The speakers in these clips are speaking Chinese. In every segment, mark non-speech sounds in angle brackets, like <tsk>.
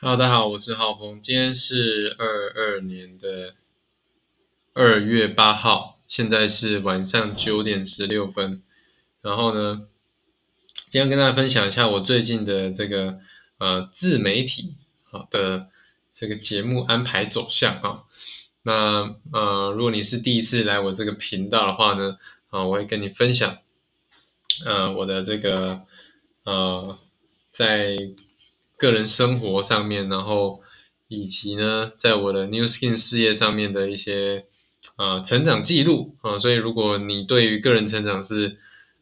Hello，大家好，我是浩峰。今天是二二年的二月八号，现在是晚上九点十六分。然后呢，今天跟大家分享一下我最近的这个呃自媒体好的这个节目安排走向啊。那呃，如果你是第一次来我这个频道的话呢，啊，我会跟你分享呃我的这个呃在。个人生活上面，然后以及呢，在我的 New Skin 事业上面的一些啊成长记录啊，所以如果你对于个人成长是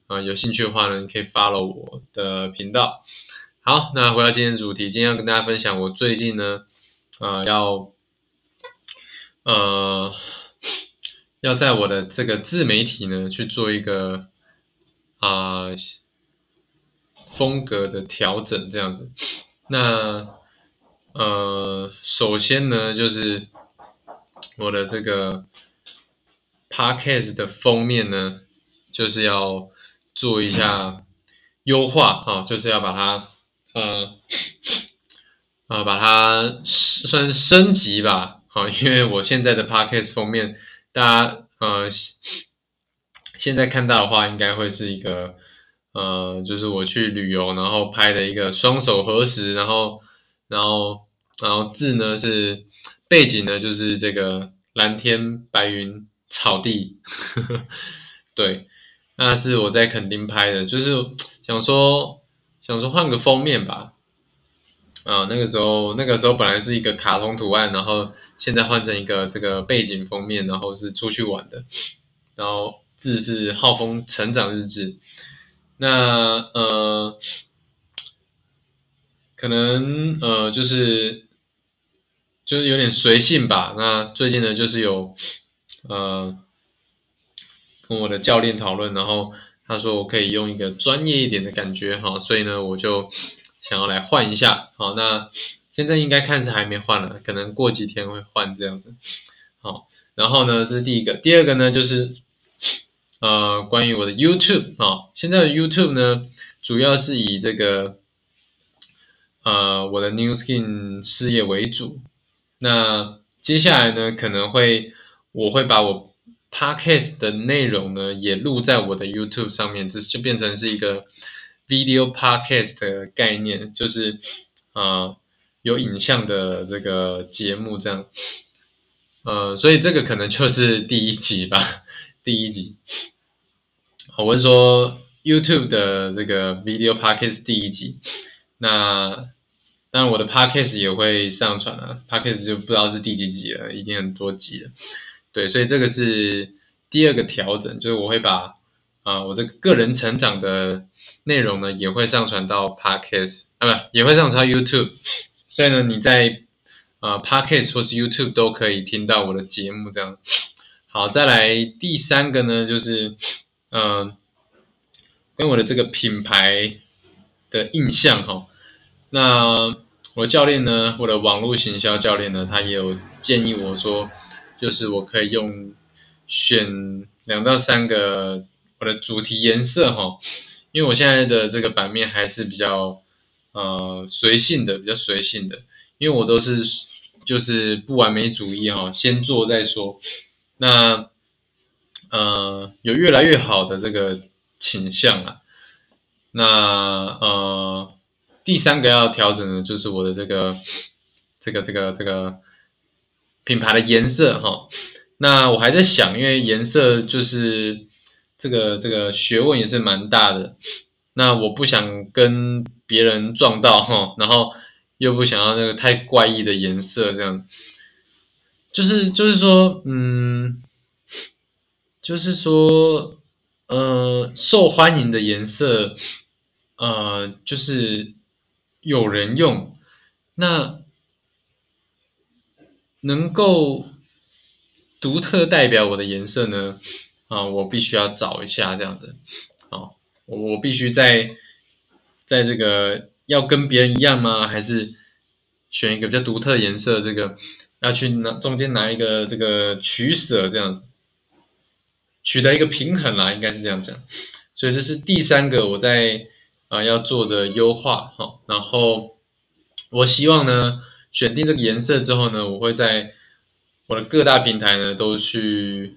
啊有兴趣的话呢，你可以 follow 我的频道。好，那回到今天主题，今天要跟大家分享我最近呢啊要呃要在我的这个自媒体呢去做一个啊风格的调整，这样子。那呃，首先呢，就是我的这个 podcast 的封面呢，就是要做一下优化啊，就是要把它呃啊把它算升级吧，好，因为我现在的 podcast 封面，大家呃现在看到的话，应该会是一个。呃，就是我去旅游，然后拍的一个双手合十，然后，然后，然后字呢是背景呢，就是这个蓝天白云草地，<laughs> 对，那是我在垦丁拍的，就是 <tsk> 想说想说换个封面吧，啊，那个时候那个时候本来是一个卡通图案，然后现在换成一个这个背景封面，然后是出去玩的，然后字是浩峰成长日志。那呃，可能呃，就是就是有点随性吧。那最近呢，就是有呃跟我的教练讨论，然后他说我可以用一个专业一点的感觉哈，所以呢，我就想要来换一下。好，那现在应该看是还没换了，可能过几天会换这样子。好，然后呢，这是第一个，第二个呢就是。呃，关于我的 YouTube 啊，现在的 YouTube 呢，主要是以这个呃我的 New Skin 事业为主。那接下来呢，可能会我会把我 Podcast 的内容呢也录在我的 YouTube 上面，这就变成是一个 Video Podcast 的概念，就是啊有影像的这个节目这样。呃，所以这个可能就是第一集吧。第一集，我是说 YouTube 的这个 Video Podcast 第一集。那当然我的 Podcast 也会上传啊，Podcast 就不知道是第几集了，已经很多集了。对，所以这个是第二个调整，就是我会把啊我这个个人成长的内容呢，也会上传到 Podcast 啊，不也会上传到 YouTube。所以呢，你在啊 Podcast 或是 YouTube 都可以听到我的节目这样。好，再来第三个呢，就是，嗯，跟我的这个品牌的印象哈。那我的教练呢，我的网络行销教练呢，他也有建议我说，就是我可以用选两到三个我的主题颜色哈，因为我现在的这个版面还是比较呃随性的，比较随性的，因为我都是就是不完美主义哈，先做再说。那呃有越来越好的这个倾向啊，那呃第三个要调整的就是我的这个这个这个这个品牌的颜色哈。那我还在想，因为颜色就是这个这个学问也是蛮大的。那我不想跟别人撞到哈，然后又不想要那个太怪异的颜色这样。就是就是说，嗯，就是说，呃，受欢迎的颜色，呃，就是有人用，那能够独特代表我的颜色呢？啊，我必须要找一下这样子，啊，我我必须在在这个要跟别人一样吗？还是选一个比较独特颜色这个？要去拿中间拿一个这个取舍，这样子取得一个平衡啦，应该是这样讲。所以这是第三个我在啊要做的优化哈。然后我希望呢，选定这个颜色之后呢，我会在我的各大平台呢都去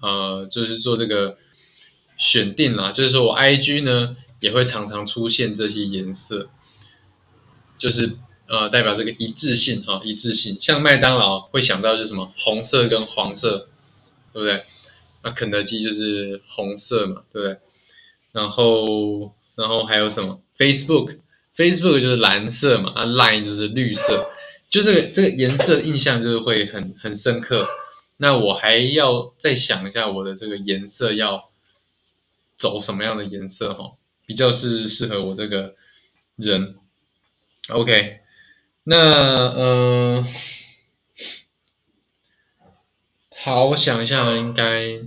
呃，就是做这个选定啦，就是说我 IG 呢也会常常出现这些颜色，就是呃代表这个一致性哈，一致性。像麦当劳会想到就是什么红色跟黄色，对不对？那肯德基就是红色嘛，对不对？然后然后还有什么 Facebook，Facebook 就是蓝色嘛，啊 Line 就是绿色，就这个这个颜色印象就是会很很深刻。那我还要再想一下我的这个颜色要走什么样的颜色哈，比较是适合我这个人。OK，那嗯，好，我想一下，应该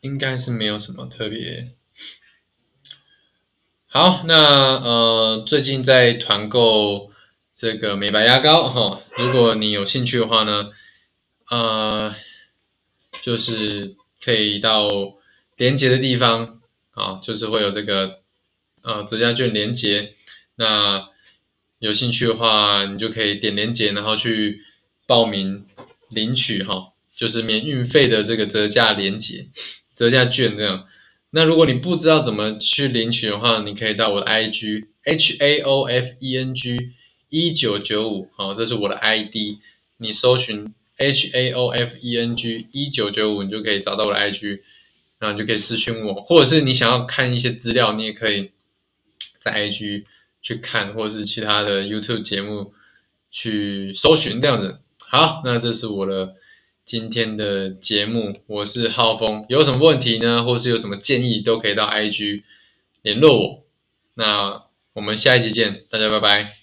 应该是没有什么特别。好，那呃，最近在团购这个美白牙膏哈，如果你有兴趣的话呢，呃，就是可以到连接的地方啊，就是会有这个呃折价券连接，那有兴趣的话，你就可以点连接，然后去报名领取哈，就是免运费的这个折价连接、折价券这样。那如果你不知道怎么去领取的话，你可以到我的 IG H A O F E N G 一九九五，好，这是我的 ID，你搜寻 H A O F E N G 一九九五，你就可以找到我的 IG，然后你就可以私讯我，或者是你想要看一些资料，你也可以在 IG 去看，或者是其他的 YouTube 节目去搜寻这样子。好，那这是我的。今天的节目，我是浩峰，有什么问题呢，或是有什么建议，都可以到 IG 联络我。那我们下一集见，大家拜拜。